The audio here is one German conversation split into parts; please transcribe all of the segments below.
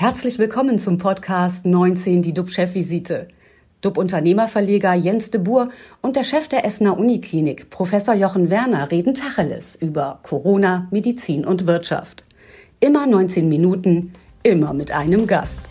Herzlich willkommen zum Podcast 19, die DUB-Chefvisite. DUB-Unternehmerverleger Jens de Boer und der Chef der Essener Uniklinik, Professor Jochen Werner, reden Tacheles über Corona, Medizin und Wirtschaft. Immer 19 Minuten, immer mit einem Gast.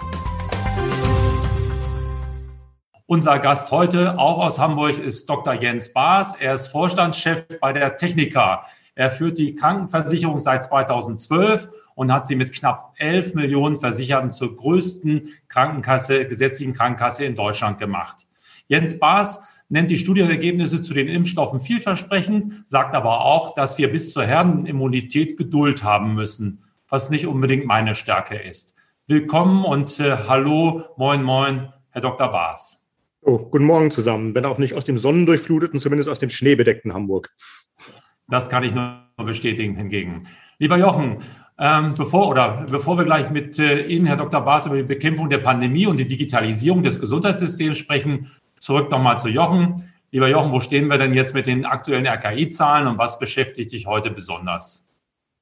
Unser Gast heute, auch aus Hamburg, ist Dr. Jens Baas. Er ist Vorstandschef bei der Technika. Er führt die Krankenversicherung seit 2012 und hat sie mit knapp 11 Millionen Versicherten zur größten Krankenkasse, gesetzlichen Krankenkasse in Deutschland gemacht. Jens Baas nennt die Studienergebnisse zu den Impfstoffen vielversprechend, sagt aber auch, dass wir bis zur Herdenimmunität Geduld haben müssen, was nicht unbedingt meine Stärke ist. Willkommen und äh, hallo, moin, moin, Herr Dr. Baas. Oh, guten Morgen zusammen, wenn auch nicht aus dem sonnendurchfluteten, zumindest aus dem schneebedeckten Hamburg. Das kann ich nur bestätigen hingegen. Lieber Jochen, ähm, bevor oder bevor wir gleich mit äh, Ihnen, Herr Dr. Baas, über die Bekämpfung der Pandemie und die Digitalisierung des Gesundheitssystems sprechen, zurück nochmal zu Jochen. Lieber Jochen, wo stehen wir denn jetzt mit den aktuellen RKI-Zahlen und was beschäftigt dich heute besonders?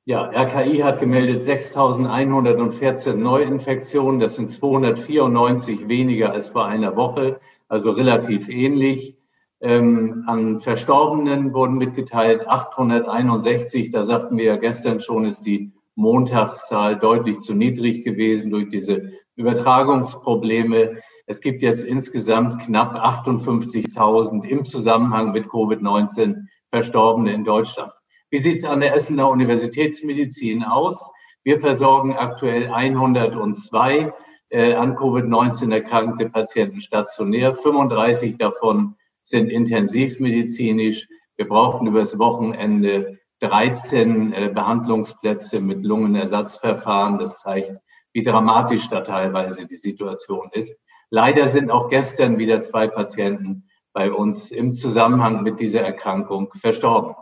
Ja, RKI hat gemeldet 6.114 Neuinfektionen. Das sind 294 weniger als vor einer Woche, also relativ ähnlich. Ähm, an Verstorbenen wurden mitgeteilt 861. Da sagten wir ja gestern schon, ist die Montagszahl deutlich zu niedrig gewesen durch diese Übertragungsprobleme. Es gibt jetzt insgesamt knapp 58.000 im Zusammenhang mit Covid-19 Verstorbene in Deutschland. Wie sieht es an der Essener Universitätsmedizin aus? Wir versorgen aktuell 102 äh, an Covid-19 erkrankte Patienten stationär. 35 davon sind intensivmedizinisch. Wir brauchten übers Wochenende 13 äh, Behandlungsplätze mit Lungenersatzverfahren. Das zeigt, wie dramatisch da teilweise die Situation ist. Leider sind auch gestern wieder zwei Patienten bei uns im Zusammenhang mit dieser Erkrankung verstorben.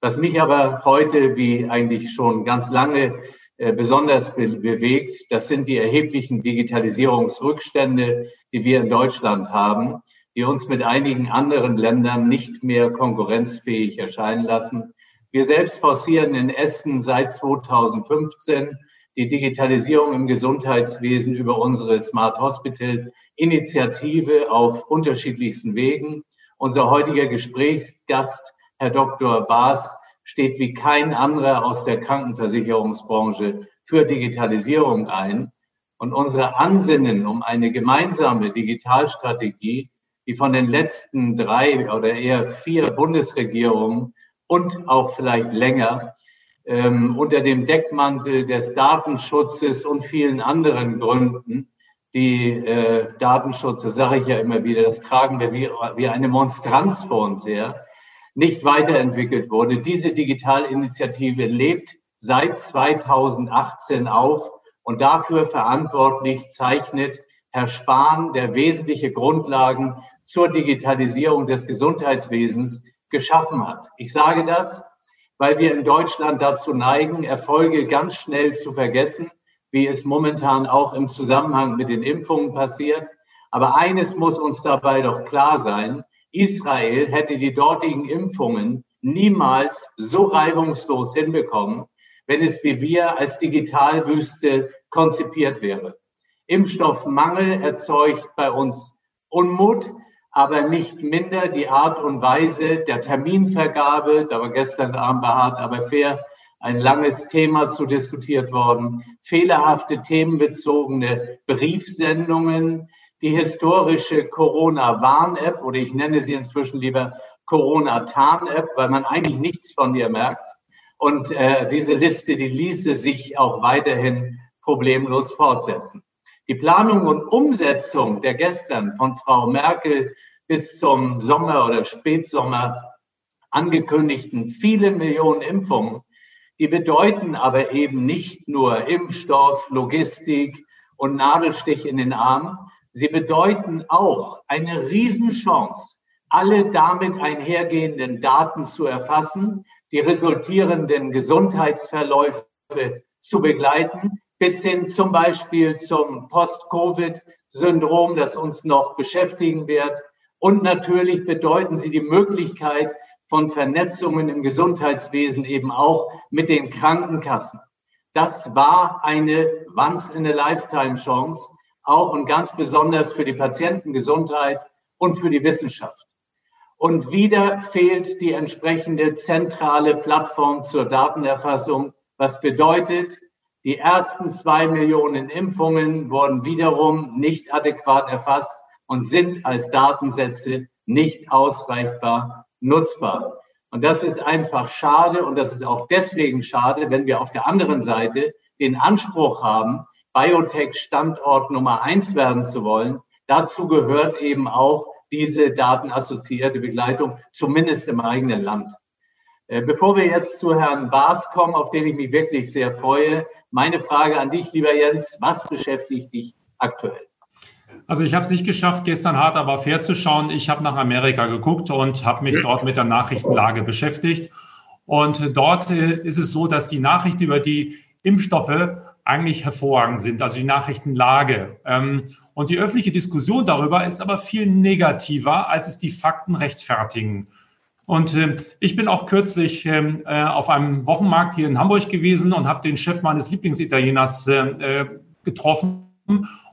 Was mich aber heute, wie eigentlich schon ganz lange, äh, besonders bewegt, das sind die erheblichen Digitalisierungsrückstände, die wir in Deutschland haben die uns mit einigen anderen Ländern nicht mehr konkurrenzfähig erscheinen lassen. Wir selbst forcieren in Essen seit 2015 die Digitalisierung im Gesundheitswesen über unsere Smart Hospital Initiative auf unterschiedlichsten Wegen. Unser heutiger Gesprächsgast, Herr Dr. Baas, steht wie kein anderer aus der Krankenversicherungsbranche für Digitalisierung ein. Und unsere Ansinnen um eine gemeinsame Digitalstrategie die von den letzten drei oder eher vier Bundesregierungen und auch vielleicht länger ähm, unter dem Deckmantel des Datenschutzes und vielen anderen Gründen, die äh, Datenschutz, das sage ich ja immer wieder, das tragen wir wie, wie eine Monstranz vor uns her, nicht weiterentwickelt wurde. Diese Digitalinitiative lebt seit 2018 auf und dafür verantwortlich zeichnet Herr Spahn, der wesentliche Grundlagen zur Digitalisierung des Gesundheitswesens geschaffen hat. Ich sage das, weil wir in Deutschland dazu neigen, Erfolge ganz schnell zu vergessen, wie es momentan auch im Zusammenhang mit den Impfungen passiert. Aber eines muss uns dabei doch klar sein. Israel hätte die dortigen Impfungen niemals so reibungslos hinbekommen, wenn es wie wir als Digitalwüste konzipiert wäre. Impfstoffmangel erzeugt bei uns Unmut, aber nicht minder die Art und Weise der Terminvergabe. Da war gestern Abend bei Hart aber fair ein langes Thema zu diskutiert worden. Fehlerhafte themenbezogene Briefsendungen, die historische Corona-Warn-App oder ich nenne sie inzwischen lieber Corona-Tarn-App, weil man eigentlich nichts von ihr merkt. Und äh, diese Liste, die ließe sich auch weiterhin problemlos fortsetzen. Die Planung und Umsetzung der gestern von Frau Merkel bis zum Sommer oder Spätsommer angekündigten vielen Millionen Impfungen, die bedeuten aber eben nicht nur Impfstoff, Logistik und Nadelstich in den Arm. Sie bedeuten auch eine Riesenchance, alle damit einhergehenden Daten zu erfassen, die resultierenden Gesundheitsverläufe zu begleiten, bis hin zum Beispiel zum Post-Covid-Syndrom, das uns noch beschäftigen wird. Und natürlich bedeuten sie die Möglichkeit von Vernetzungen im Gesundheitswesen eben auch mit den Krankenkassen. Das war eine Once-in-a-Lifetime-Chance, auch und ganz besonders für die Patientengesundheit und für die Wissenschaft. Und wieder fehlt die entsprechende zentrale Plattform zur Datenerfassung, was bedeutet, die ersten zwei Millionen Impfungen wurden wiederum nicht adäquat erfasst und sind als Datensätze nicht ausreichbar nutzbar. Und das ist einfach schade und das ist auch deswegen schade, wenn wir auf der anderen Seite den Anspruch haben, Biotech Standort Nummer eins werden zu wollen. Dazu gehört eben auch diese datenassoziierte Begleitung, zumindest im eigenen Land. Äh, bevor wir jetzt zu Herrn Baas kommen, auf den ich mich wirklich sehr freue, meine Frage an dich, lieber Jens, was beschäftigt dich aktuell? Also ich habe es nicht geschafft, gestern hart aber fair zu schauen. Ich habe nach Amerika geguckt und habe mich dort mit der Nachrichtenlage beschäftigt. Und dort äh, ist es so, dass die Nachrichten über die Impfstoffe eigentlich hervorragend sind, also die Nachrichtenlage. Ähm, und die öffentliche Diskussion darüber ist aber viel negativer, als es die Fakten rechtfertigen. Und äh, ich bin auch kürzlich ähm, äh, auf einem Wochenmarkt hier in Hamburg gewesen und habe den Chef meines Lieblingsitalieners äh, äh, getroffen.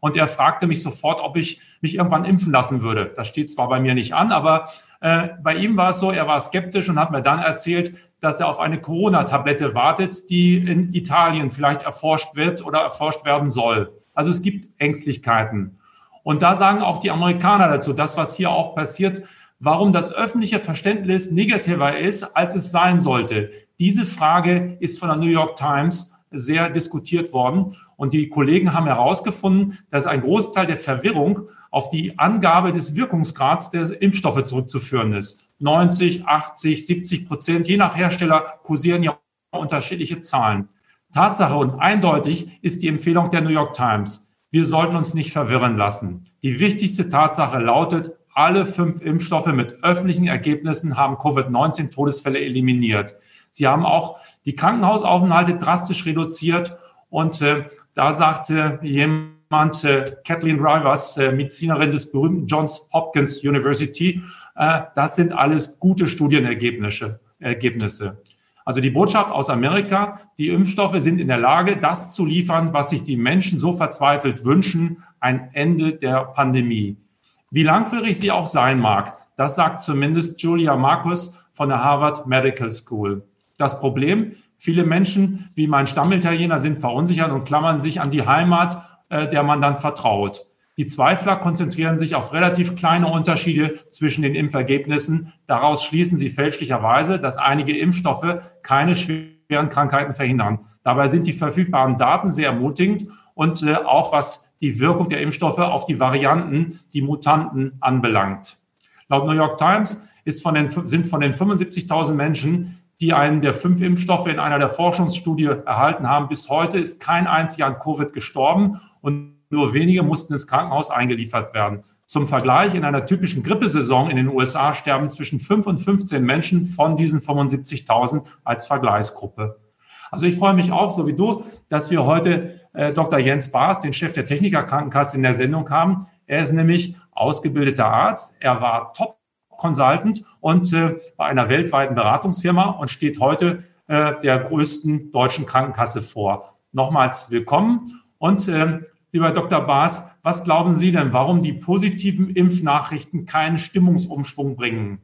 Und er fragte mich sofort, ob ich mich irgendwann impfen lassen würde. Das steht zwar bei mir nicht an, aber äh, bei ihm war es so, er war skeptisch und hat mir dann erzählt, dass er auf eine Corona-Tablette wartet, die in Italien vielleicht erforscht wird oder erforscht werden soll. Also es gibt Ängstlichkeiten. Und da sagen auch die Amerikaner dazu, das, was hier auch passiert, warum das öffentliche Verständnis negativer ist, als es sein sollte. Diese Frage ist von der New York Times sehr diskutiert worden. Und die Kollegen haben herausgefunden, dass ein Großteil der Verwirrung auf die Angabe des Wirkungsgrads der Impfstoffe zurückzuführen ist. 90, 80, 70 Prozent, je nach Hersteller kursieren ja unterschiedliche Zahlen. Tatsache und eindeutig ist die Empfehlung der New York Times. Wir sollten uns nicht verwirren lassen. Die wichtigste Tatsache lautet, alle fünf Impfstoffe mit öffentlichen Ergebnissen haben Covid-19-Todesfälle eliminiert. Sie haben auch die Krankenhausaufenthalte drastisch reduziert. Und äh, da sagte jemand, äh, Kathleen Rivers, äh, Medizinerin des berühmten Johns Hopkins University, äh, das sind alles gute Studienergebnisse. Ergebnisse. Also die Botschaft aus Amerika, die Impfstoffe sind in der Lage, das zu liefern, was sich die Menschen so verzweifelt wünschen, ein Ende der Pandemie. Wie langwierig sie auch sein mag, das sagt zumindest Julia Marcus von der Harvard Medical School. Das Problem, viele Menschen wie mein Stammitaliener sind verunsichert und klammern sich an die Heimat, äh, der man dann vertraut. Die Zweifler konzentrieren sich auf relativ kleine Unterschiede zwischen den Impfergebnissen. Daraus schließen sie fälschlicherweise, dass einige Impfstoffe keine schweren Krankheiten verhindern. Dabei sind die verfügbaren Daten sehr ermutigend und äh, auch was die Wirkung der Impfstoffe auf die Varianten, die Mutanten anbelangt. Laut New York Times von den, sind von den 75.000 Menschen, die einen der fünf Impfstoffe in einer der Forschungsstudie erhalten haben, bis heute ist kein einziger an Covid gestorben und nur wenige mussten ins Krankenhaus eingeliefert werden. Zum Vergleich, in einer typischen Grippesaison in den USA sterben zwischen 5 und 15 Menschen von diesen 75.000 als Vergleichsgruppe. Also ich freue mich auch, so wie du, dass wir heute äh, Dr. Jens Baas, den Chef der Technikerkrankenkasse, in der Sendung haben. Er ist nämlich ausgebildeter Arzt. Er war Top-Consultant und äh, bei einer weltweiten Beratungsfirma und steht heute äh, der größten deutschen Krankenkasse vor. Nochmals willkommen und äh, Lieber Dr. Baas, was glauben Sie denn, warum die positiven Impfnachrichten keinen Stimmungsumschwung bringen?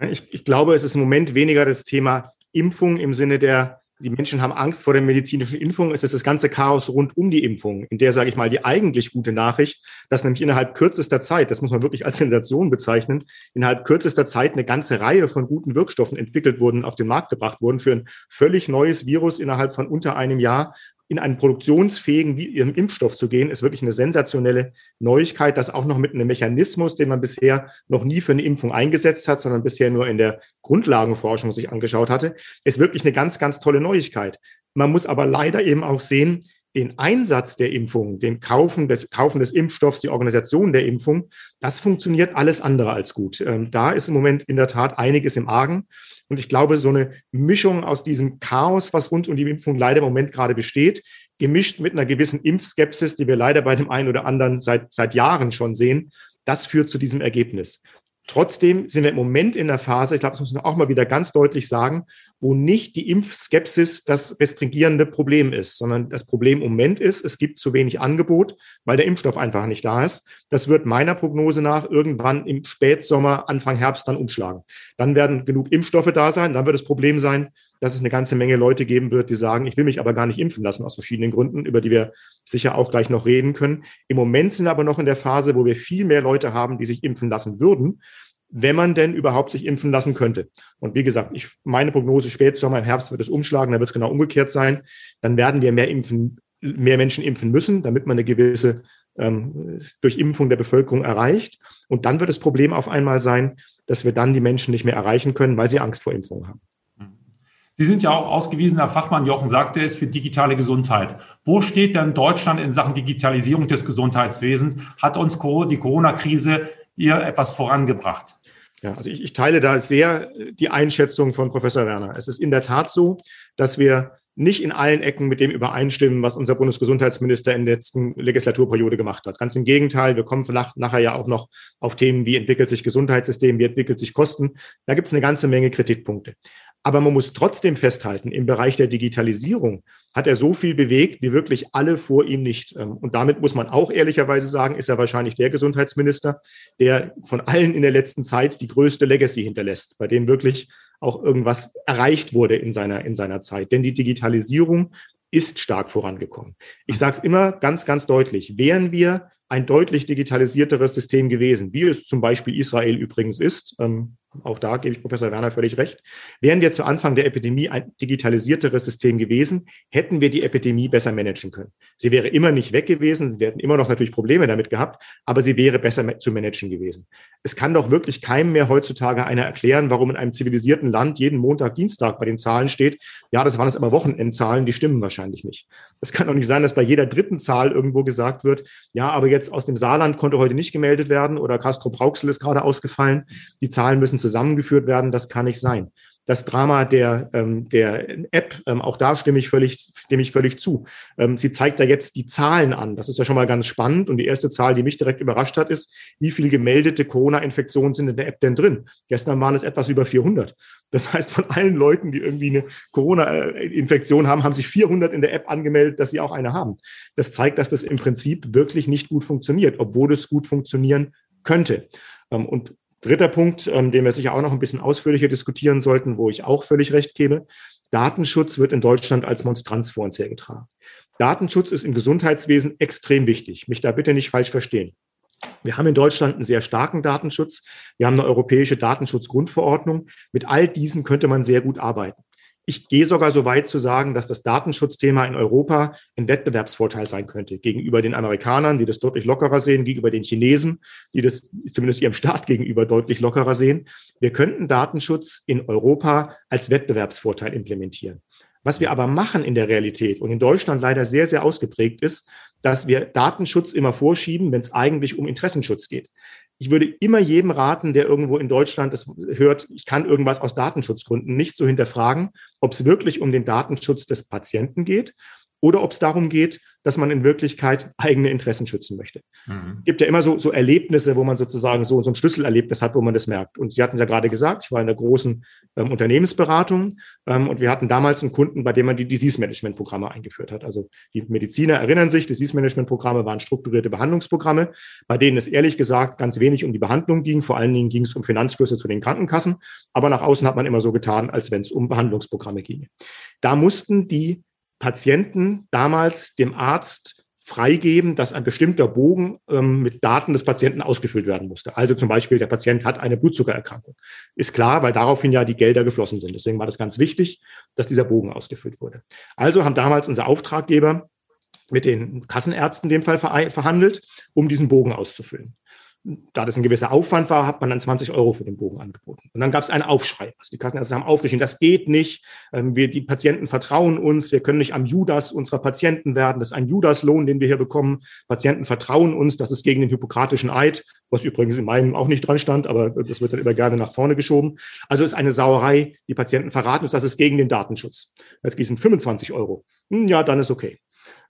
Ich, ich, glaube, es ist im Moment weniger das Thema Impfung im Sinne der, die Menschen haben Angst vor der medizinischen Impfung. Es ist das ganze Chaos rund um die Impfung, in der, sage ich mal, die eigentlich gute Nachricht, dass nämlich innerhalb kürzester Zeit, das muss man wirklich als Sensation bezeichnen, innerhalb kürzester Zeit eine ganze Reihe von guten Wirkstoffen entwickelt wurden, auf den Markt gebracht wurden für ein völlig neues Virus innerhalb von unter einem Jahr, in einen produktionsfähigen Impfstoff zu gehen, ist wirklich eine sensationelle Neuigkeit, das auch noch mit einem Mechanismus, den man bisher noch nie für eine Impfung eingesetzt hat, sondern bisher nur in der Grundlagenforschung sich angeschaut hatte, ist wirklich eine ganz, ganz tolle Neuigkeit. Man muss aber leider eben auch sehen, den Einsatz der Impfung, den Kaufen des, Kaufen des Impfstoffs, die Organisation der Impfung, das funktioniert alles andere als gut. Ähm, da ist im Moment in der Tat einiges im Argen. Und ich glaube, so eine Mischung aus diesem Chaos, was rund um die Impfung leider im Moment gerade besteht, gemischt mit einer gewissen Impfskepsis, die wir leider bei dem einen oder anderen seit, seit Jahren schon sehen, das führt zu diesem Ergebnis. Trotzdem sind wir im Moment in der Phase, ich glaube, das muss man auch mal wieder ganz deutlich sagen, wo nicht die Impfskepsis das restringierende Problem ist, sondern das Problem im Moment ist, es gibt zu wenig Angebot, weil der Impfstoff einfach nicht da ist. Das wird meiner Prognose nach irgendwann im Spätsommer, Anfang Herbst dann umschlagen. Dann werden genug Impfstoffe da sein, dann wird das Problem sein, dass es eine ganze Menge Leute geben wird, die sagen, ich will mich aber gar nicht impfen lassen aus verschiedenen Gründen, über die wir sicher auch gleich noch reden können. Im Moment sind wir aber noch in der Phase, wo wir viel mehr Leute haben, die sich impfen lassen würden, wenn man denn überhaupt sich impfen lassen könnte. Und wie gesagt, ich, meine Prognose Spätsommer, im Herbst wird es umschlagen, da wird es genau umgekehrt sein. Dann werden wir mehr impfen, mehr Menschen impfen müssen, damit man eine gewisse ähm, durch Impfung der Bevölkerung erreicht. Und dann wird das Problem auf einmal sein, dass wir dann die Menschen nicht mehr erreichen können, weil sie Angst vor Impfungen haben. Sie sind ja auch ausgewiesener Fachmann, Jochen sagte es, für digitale Gesundheit. Wo steht denn Deutschland in Sachen Digitalisierung des Gesundheitswesens? Hat uns die Corona-Krise hier etwas vorangebracht? Ja, also ich, ich teile da sehr die Einschätzung von Professor Werner. Es ist in der Tat so, dass wir nicht in allen Ecken mit dem übereinstimmen, was unser Bundesgesundheitsminister in der letzten Legislaturperiode gemacht hat. Ganz im Gegenteil, wir kommen nach, nachher ja auch noch auf Themen, wie entwickelt sich Gesundheitssystem, wie entwickelt sich Kosten. Da gibt es eine ganze Menge Kritikpunkte. Aber man muss trotzdem festhalten, im Bereich der Digitalisierung hat er so viel bewegt, wie wirklich alle vor ihm nicht. Ähm, und damit muss man auch ehrlicherweise sagen, ist er wahrscheinlich der Gesundheitsminister, der von allen in der letzten Zeit die größte Legacy hinterlässt, bei dem wirklich auch irgendwas erreicht wurde in seiner, in seiner Zeit. Denn die Digitalisierung ist stark vorangekommen. Ich sage es immer ganz, ganz deutlich. Wären wir ein deutlich digitalisierteres System gewesen, wie es zum Beispiel Israel übrigens ist, ähm, auch da gebe ich Professor Werner völlig recht. Wären wir zu Anfang der Epidemie ein digitalisierteres System gewesen, hätten wir die Epidemie besser managen können. Sie wäre immer nicht weg gewesen, wir hätten immer noch natürlich Probleme damit gehabt, aber sie wäre besser zu managen gewesen. Es kann doch wirklich keinem mehr heutzutage einer erklären, warum in einem zivilisierten Land jeden Montag, Dienstag bei den Zahlen steht, ja, das waren es aber Wochenendzahlen, die stimmen wahrscheinlich nicht. Es kann doch nicht sein, dass bei jeder dritten Zahl irgendwo gesagt wird, ja, aber jetzt aus dem Saarland konnte heute nicht gemeldet werden oder Castro Brauxel ist gerade ausgefallen. Die Zahlen müssen zusammengeführt werden. Das kann nicht sein das Drama der, ähm, der App, ähm, auch da stimme ich völlig, stimme ich völlig zu. Ähm, sie zeigt da jetzt die Zahlen an. Das ist ja schon mal ganz spannend. Und die erste Zahl, die mich direkt überrascht hat, ist, wie viele gemeldete Corona-Infektionen sind in der App denn drin? Gestern waren es etwas über 400. Das heißt, von allen Leuten, die irgendwie eine Corona-Infektion haben, haben sich 400 in der App angemeldet, dass sie auch eine haben. Das zeigt, dass das im Prinzip wirklich nicht gut funktioniert, obwohl es gut funktionieren könnte. Ähm, und Dritter Punkt, ähm, den wir sicher auch noch ein bisschen ausführlicher diskutieren sollten, wo ich auch völlig recht gebe. Datenschutz wird in Deutschland als Monstranz vor uns hergetragen. Datenschutz ist im Gesundheitswesen extrem wichtig. Mich da bitte nicht falsch verstehen. Wir haben in Deutschland einen sehr starken Datenschutz. Wir haben eine europäische Datenschutzgrundverordnung. Mit all diesen könnte man sehr gut arbeiten. Ich gehe sogar so weit zu sagen, dass das Datenschutzthema in Europa ein Wettbewerbsvorteil sein könnte gegenüber den Amerikanern, die das deutlich lockerer sehen, gegenüber den Chinesen, die das zumindest ihrem Staat gegenüber deutlich lockerer sehen. Wir könnten Datenschutz in Europa als Wettbewerbsvorteil implementieren. Was wir aber machen in der Realität und in Deutschland leider sehr, sehr ausgeprägt ist, dass wir Datenschutz immer vorschieben, wenn es eigentlich um Interessenschutz geht ich würde immer jedem raten, der irgendwo in Deutschland das hört, ich kann irgendwas aus Datenschutzgründen nicht so hinterfragen, ob es wirklich um den Datenschutz des Patienten geht oder ob es darum geht, dass man in Wirklichkeit eigene Interessen schützen möchte. Mhm. gibt ja immer so, so Erlebnisse, wo man sozusagen so, so ein Schlüsselerlebnis hat, wo man das merkt. Und Sie hatten ja gerade gesagt, ich war in der großen ähm, Unternehmensberatung ähm, und wir hatten damals einen Kunden, bei dem man die Disease-Management-Programme eingeführt hat. Also die Mediziner erinnern sich, Disease-Management-Programme waren strukturierte Behandlungsprogramme, bei denen es ehrlich gesagt ganz wenig um die Behandlung ging. Vor allen Dingen ging es um Finanzflüsse zu den Krankenkassen. Aber nach außen hat man immer so getan, als wenn es um Behandlungsprogramme ginge. Da mussten die Patienten damals dem Arzt freigeben, dass ein bestimmter Bogen ähm, mit Daten des Patienten ausgefüllt werden musste. Also zum Beispiel, der Patient hat eine Blutzuckererkrankung. Ist klar, weil daraufhin ja die Gelder geflossen sind. Deswegen war das ganz wichtig, dass dieser Bogen ausgefüllt wurde. Also haben damals unser Auftraggeber mit den Kassenärzten in dem Fall verhandelt, um diesen Bogen auszufüllen da das ein gewisser Aufwand war, hat man dann 20 Euro für den Bogen angeboten. Und dann gab es einen Aufschrei. Also die Kassenärzte haben aufgeschrieben, das geht nicht. Ähm, wir, die Patienten vertrauen uns. Wir können nicht am Judas unserer Patienten werden. Das ist ein Judaslohn, den wir hier bekommen. Patienten vertrauen uns. Das ist gegen den hippokratischen Eid, was übrigens in meinem auch nicht dran stand, aber das wird dann immer gerne nach vorne geschoben. Also ist eine Sauerei. Die Patienten verraten uns, das ist gegen den Datenschutz. Jetzt gießen 25 Euro. Hm, ja, dann ist okay.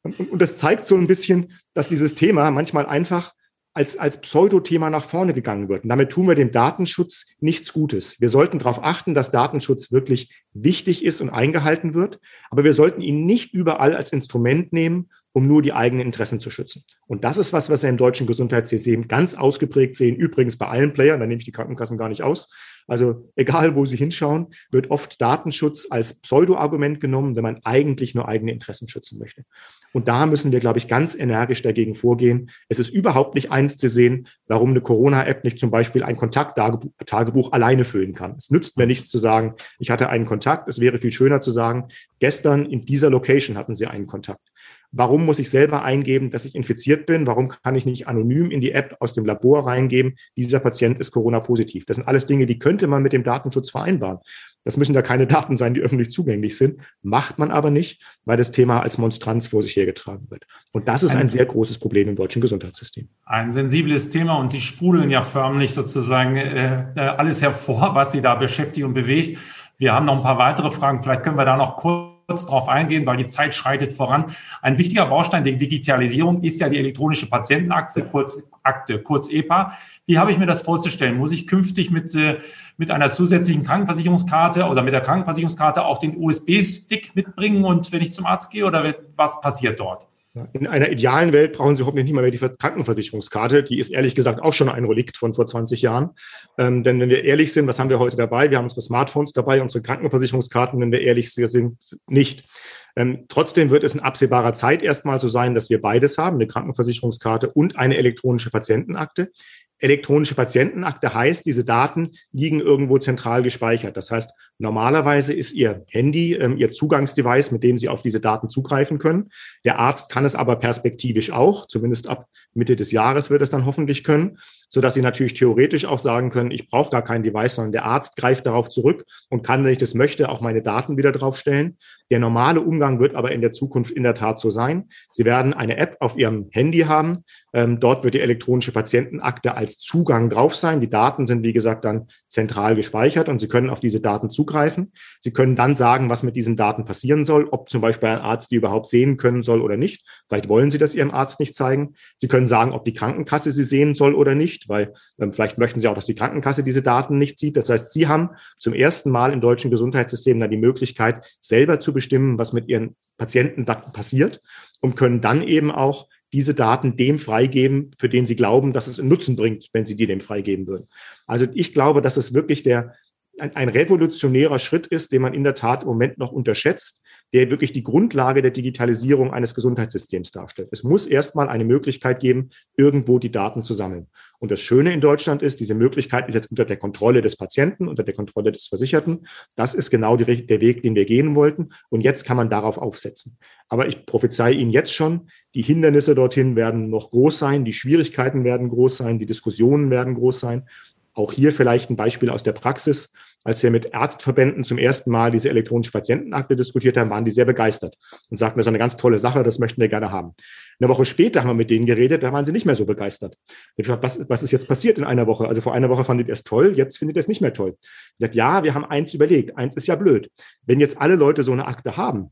Und das zeigt so ein bisschen, dass dieses Thema manchmal einfach als, als Pseudothema nach vorne gegangen wird. Und damit tun wir dem Datenschutz nichts Gutes. Wir sollten darauf achten, dass Datenschutz wirklich wichtig ist und eingehalten wird. Aber wir sollten ihn nicht überall als Instrument nehmen, um nur die eigenen Interessen zu schützen. Und das ist was, was wir im deutschen Gesundheitssystem ganz ausgeprägt sehen. Übrigens bei allen Playern, da nehme ich die Krankenkassen gar nicht aus. Also egal, wo Sie hinschauen, wird oft Datenschutz als Pseudo-Argument genommen, wenn man eigentlich nur eigene Interessen schützen möchte. Und da müssen wir, glaube ich, ganz energisch dagegen vorgehen. Es ist überhaupt nicht eins zu sehen, warum eine Corona-App nicht zum Beispiel ein Kontakttagebuch alleine füllen kann. Es nützt mir nichts zu sagen, ich hatte einen Kontakt. Es wäre viel schöner zu sagen, gestern in dieser Location hatten Sie einen Kontakt. Warum muss ich selber eingeben, dass ich infiziert bin? Warum kann ich nicht anonym in die App aus dem Labor reingeben, dieser Patient ist Corona-positiv? Das sind alles Dinge, die könnte man mit dem Datenschutz vereinbaren. Das müssen ja keine Daten sein, die öffentlich zugänglich sind. Macht man aber nicht, weil das Thema als Monstranz vor sich hergetragen wird. Und das ist ein, ein sehr großes Problem im deutschen Gesundheitssystem. Ein sensibles Thema und Sie sprudeln ja förmlich sozusagen äh, äh alles hervor, was Sie da beschäftigt und bewegt. Wir haben noch ein paar weitere Fragen. Vielleicht können wir da noch kurz kurz darauf eingehen, weil die Zeit schreitet voran. Ein wichtiger Baustein der Digitalisierung ist ja die elektronische Patientenakte, kurz Akte, kurz EPA. Wie habe ich mir das vorzustellen? Muss ich künftig mit, äh, mit einer zusätzlichen Krankenversicherungskarte oder mit der Krankenversicherungskarte auch den USB-Stick mitbringen und wenn ich zum Arzt gehe oder was passiert dort? In einer idealen Welt brauchen Sie hoffentlich nicht mal mehr die Krankenversicherungskarte. Die ist ehrlich gesagt auch schon ein Relikt von vor 20 Jahren. Ähm, denn wenn wir ehrlich sind, was haben wir heute dabei? Wir haben unsere Smartphones dabei, unsere Krankenversicherungskarten, wenn wir ehrlich sind, nicht. Ähm, trotzdem wird es in absehbarer Zeit erstmal so sein, dass wir beides haben, eine Krankenversicherungskarte und eine elektronische Patientenakte. Elektronische Patientenakte heißt, diese Daten liegen irgendwo zentral gespeichert. Das heißt, normalerweise ist Ihr Handy ähm, Ihr Zugangsdevice, mit dem Sie auf diese Daten zugreifen können. Der Arzt kann es aber perspektivisch auch, zumindest ab Mitte des Jahres wird es dann hoffentlich können, so dass Sie natürlich theoretisch auch sagen können, ich brauche gar kein Device, sondern der Arzt greift darauf zurück und kann, wenn ich das möchte, auch meine Daten wieder draufstellen. Der normale Umgang wird aber in der Zukunft in der Tat so sein. Sie werden eine App auf Ihrem Handy haben. Ähm, dort wird die elektronische Patientenakte als Zugang drauf sein. Die Daten sind, wie gesagt, dann zentral gespeichert und Sie können auf diese Daten zugreifen. Sie können dann sagen, was mit diesen Daten passieren soll, ob zum Beispiel ein Arzt die überhaupt sehen können soll oder nicht. Vielleicht wollen Sie das Ihrem Arzt nicht zeigen. Sie können sagen, ob die Krankenkasse sie sehen soll oder nicht, weil ähm, vielleicht möchten Sie auch, dass die Krankenkasse diese Daten nicht sieht. Das heißt, Sie haben zum ersten Mal im deutschen Gesundheitssystem dann die Möglichkeit, selber zu bestimmen, was mit ihren Patientendaten passiert und können dann eben auch diese Daten dem freigeben, für den sie glauben, dass es einen Nutzen bringt, wenn sie die dem freigeben würden. Also ich glaube, dass es wirklich der, ein, ein revolutionärer Schritt ist, den man in der Tat im Moment noch unterschätzt, der wirklich die Grundlage der Digitalisierung eines Gesundheitssystems darstellt. Es muss erstmal eine Möglichkeit geben, irgendwo die Daten zu sammeln. Und das Schöne in Deutschland ist, diese Möglichkeit ist jetzt unter der Kontrolle des Patienten, unter der Kontrolle des Versicherten. Das ist genau die, der Weg, den wir gehen wollten. Und jetzt kann man darauf aufsetzen. Aber ich prophezei Ihnen jetzt schon, die Hindernisse dorthin werden noch groß sein, die Schwierigkeiten werden groß sein, die Diskussionen werden groß sein. Auch hier vielleicht ein Beispiel aus der Praxis. Als wir mit Ärztverbänden zum ersten Mal diese elektronische Patientenakte diskutiert haben, waren die sehr begeistert und sagten, das ist eine ganz tolle Sache, das möchten wir gerne haben. Eine Woche später haben wir mit denen geredet, da waren sie nicht mehr so begeistert. Ich gesagt, was, was ist jetzt passiert in einer Woche? Also vor einer Woche fandet ihr es toll, jetzt findet ihr es nicht mehr toll. Ich gesagt, ja, wir haben eins überlegt. Eins ist ja blöd. Wenn jetzt alle Leute so eine Akte haben,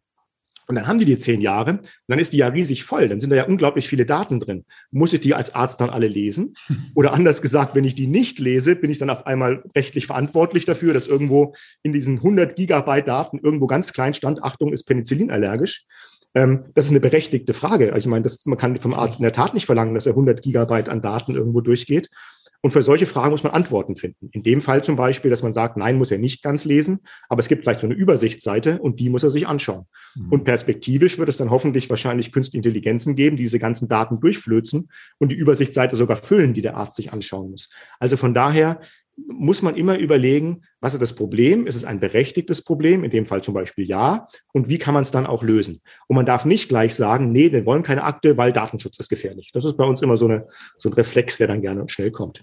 und dann haben die die zehn Jahre, und dann ist die ja riesig voll, dann sind da ja unglaublich viele Daten drin. Muss ich die als Arzt dann alle lesen? Oder anders gesagt, wenn ich die nicht lese, bin ich dann auf einmal rechtlich verantwortlich dafür, dass irgendwo in diesen 100 Gigabyte Daten irgendwo ganz klein stand, Achtung, ist Penicillin allergisch. Ähm, das ist eine berechtigte Frage. Also ich meine, das, man kann vom Arzt in der Tat nicht verlangen, dass er 100 Gigabyte an Daten irgendwo durchgeht. Und für solche Fragen muss man Antworten finden. In dem Fall zum Beispiel, dass man sagt, nein, muss er nicht ganz lesen, aber es gibt vielleicht so eine Übersichtsseite und die muss er sich anschauen. Mhm. Und perspektivisch wird es dann hoffentlich wahrscheinlich künstliche Intelligenzen geben, die diese ganzen Daten durchflözen und die Übersichtsseite sogar füllen, die der Arzt sich anschauen muss. Also von daher muss man immer überlegen, was ist das Problem? Ist es ein berechtigtes Problem? In dem Fall zum Beispiel ja. Und wie kann man es dann auch lösen? Und man darf nicht gleich sagen, nee, wir wollen keine Akte, weil Datenschutz ist gefährlich. Das ist bei uns immer so, eine, so ein Reflex, der dann gerne und schnell kommt.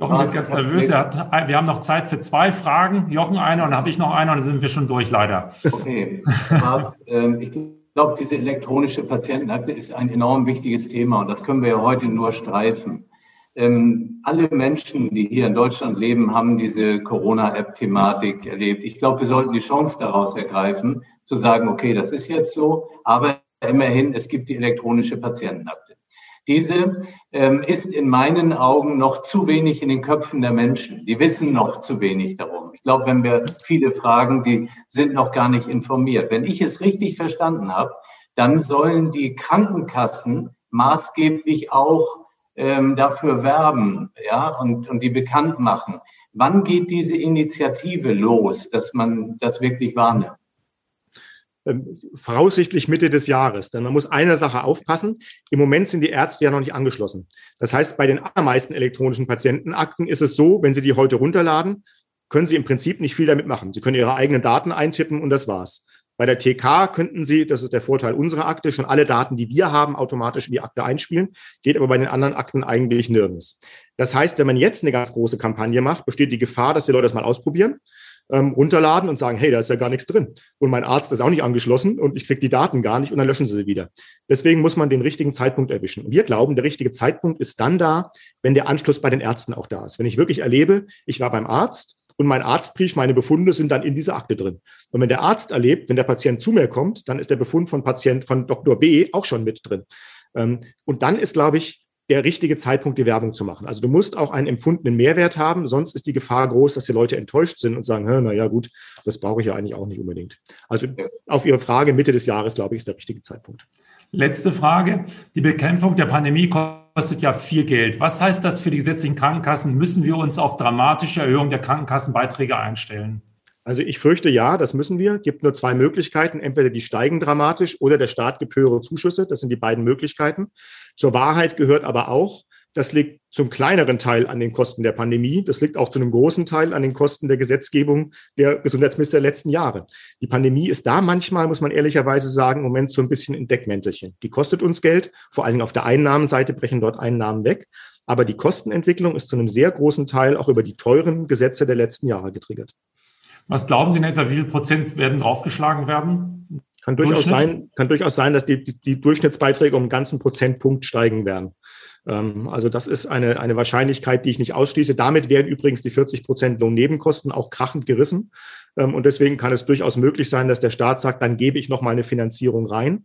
Jochen ist ganz nervös. Hat, wir haben noch Zeit für zwei Fragen. Jochen eine und dann habe ich noch eine und dann sind wir schon durch, leider. Okay. Was, ähm, ich glaube, diese elektronische Patientenakte ist ein enorm wichtiges Thema und das können wir ja heute nur streifen. Ähm, alle Menschen, die hier in Deutschland leben, haben diese Corona-App-Thematik erlebt. Ich glaube, wir sollten die Chance daraus ergreifen, zu sagen, okay, das ist jetzt so, aber immerhin, es gibt die elektronische Patientenakte. Diese ähm, ist in meinen Augen noch zu wenig in den Köpfen der Menschen. Die wissen noch zu wenig darum. Ich glaube, wenn wir viele fragen, die sind noch gar nicht informiert. Wenn ich es richtig verstanden habe, dann sollen die Krankenkassen maßgeblich auch ähm, dafür werben ja, und, und die bekannt machen. Wann geht diese Initiative los, dass man das wirklich wahrnimmt? Ähm, voraussichtlich Mitte des Jahres. Denn man muss einer Sache aufpassen. Im Moment sind die Ärzte ja noch nicht angeschlossen. Das heißt, bei den allermeisten elektronischen Patientenakten ist es so, wenn Sie die heute runterladen, können Sie im Prinzip nicht viel damit machen. Sie können Ihre eigenen Daten eintippen und das war's. Bei der TK könnten Sie, das ist der Vorteil unserer Akte, schon alle Daten, die wir haben, automatisch in die Akte einspielen. Geht aber bei den anderen Akten eigentlich nirgends. Das heißt, wenn man jetzt eine ganz große Kampagne macht, besteht die Gefahr, dass die Leute das mal ausprobieren ähm, runterladen und sagen, hey, da ist ja gar nichts drin. Und mein Arzt ist auch nicht angeschlossen und ich kriege die Daten gar nicht und dann löschen sie sie wieder. Deswegen muss man den richtigen Zeitpunkt erwischen. Und wir glauben, der richtige Zeitpunkt ist dann da, wenn der Anschluss bei den Ärzten auch da ist. Wenn ich wirklich erlebe, ich war beim Arzt und mein Arztbrief, meine Befunde sind dann in dieser Akte drin. Und wenn der Arzt erlebt, wenn der Patient zu mir kommt, dann ist der Befund von Patient von Dr. B auch schon mit drin. Ähm, und dann ist, glaube ich, der richtige Zeitpunkt, die Werbung zu machen. Also du musst auch einen empfundenen Mehrwert haben, sonst ist die Gefahr groß, dass die Leute enttäuscht sind und sagen, na ja gut, das brauche ich ja eigentlich auch nicht unbedingt. Also auf Ihre Frage, Mitte des Jahres, glaube ich, ist der richtige Zeitpunkt. Letzte Frage. Die Bekämpfung der Pandemie kostet ja viel Geld. Was heißt das für die gesetzlichen Krankenkassen? Müssen wir uns auf dramatische Erhöhung der Krankenkassenbeiträge einstellen? Also ich fürchte ja, das müssen wir. Gibt nur zwei Möglichkeiten. Entweder die steigen dramatisch oder der Staat gibt höhere Zuschüsse. Das sind die beiden Möglichkeiten. Zur Wahrheit gehört aber auch, das liegt zum kleineren Teil an den Kosten der Pandemie. Das liegt auch zu einem großen Teil an den Kosten der Gesetzgebung der Gesundheitsminister der letzten Jahre. Die Pandemie ist da manchmal, muss man ehrlicherweise sagen, im Moment so ein bisschen ein Deckmäntelchen. Die kostet uns Geld. Vor allen Dingen auf der Einnahmenseite brechen dort Einnahmen weg. Aber die Kostenentwicklung ist zu einem sehr großen Teil auch über die teuren Gesetze der letzten Jahre getriggert. Was glauben Sie in etwa, wie viel Prozent werden draufgeschlagen werden? Kann durchaus sein, kann durchaus sein, dass die, die, die Durchschnittsbeiträge um einen ganzen Prozentpunkt steigen werden. Ähm, also das ist eine, eine Wahrscheinlichkeit, die ich nicht ausschließe. Damit werden übrigens die 40 Prozent Lohnnebenkosten auch krachend gerissen. Ähm, und deswegen kann es durchaus möglich sein, dass der Staat sagt, dann gebe ich noch mal eine Finanzierung rein.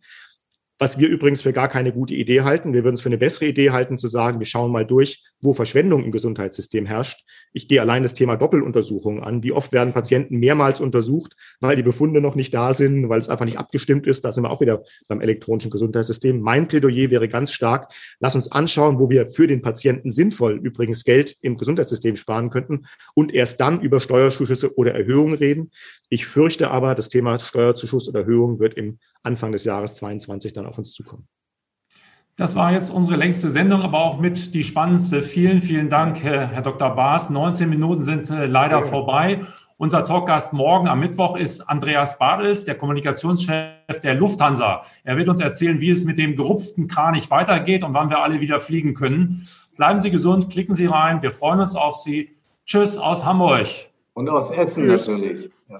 Was wir übrigens für gar keine gute Idee halten. Wir würden es für eine bessere Idee halten, zu sagen, wir schauen mal durch, wo Verschwendung im Gesundheitssystem herrscht. Ich gehe allein das Thema Doppeluntersuchungen an. Wie oft werden Patienten mehrmals untersucht, weil die Befunde noch nicht da sind, weil es einfach nicht abgestimmt ist. Da sind wir auch wieder beim elektronischen Gesundheitssystem. Mein Plädoyer wäre ganz stark, lass uns anschauen, wo wir für den Patienten sinnvoll übrigens Geld im Gesundheitssystem sparen könnten und erst dann über Steuerzuschüsse oder Erhöhungen reden. Ich fürchte aber, das Thema Steuerzuschuss oder Erhöhung wird im Anfang des Jahres 22 dann auf uns zukommen. Das war jetzt unsere längste Sendung, aber auch mit die spannendste. Vielen, vielen Dank, Herr Dr. Baas. 19 Minuten sind äh, leider ja. vorbei. Unser Talkgast morgen am Mittwoch ist Andreas Badels, der Kommunikationschef der Lufthansa. Er wird uns erzählen, wie es mit dem gerupften Kranich weitergeht und wann wir alle wieder fliegen können. Bleiben Sie gesund, klicken Sie rein. Wir freuen uns auf Sie. Tschüss aus Hamburg. Und aus Essen Tschüss. natürlich. Ja.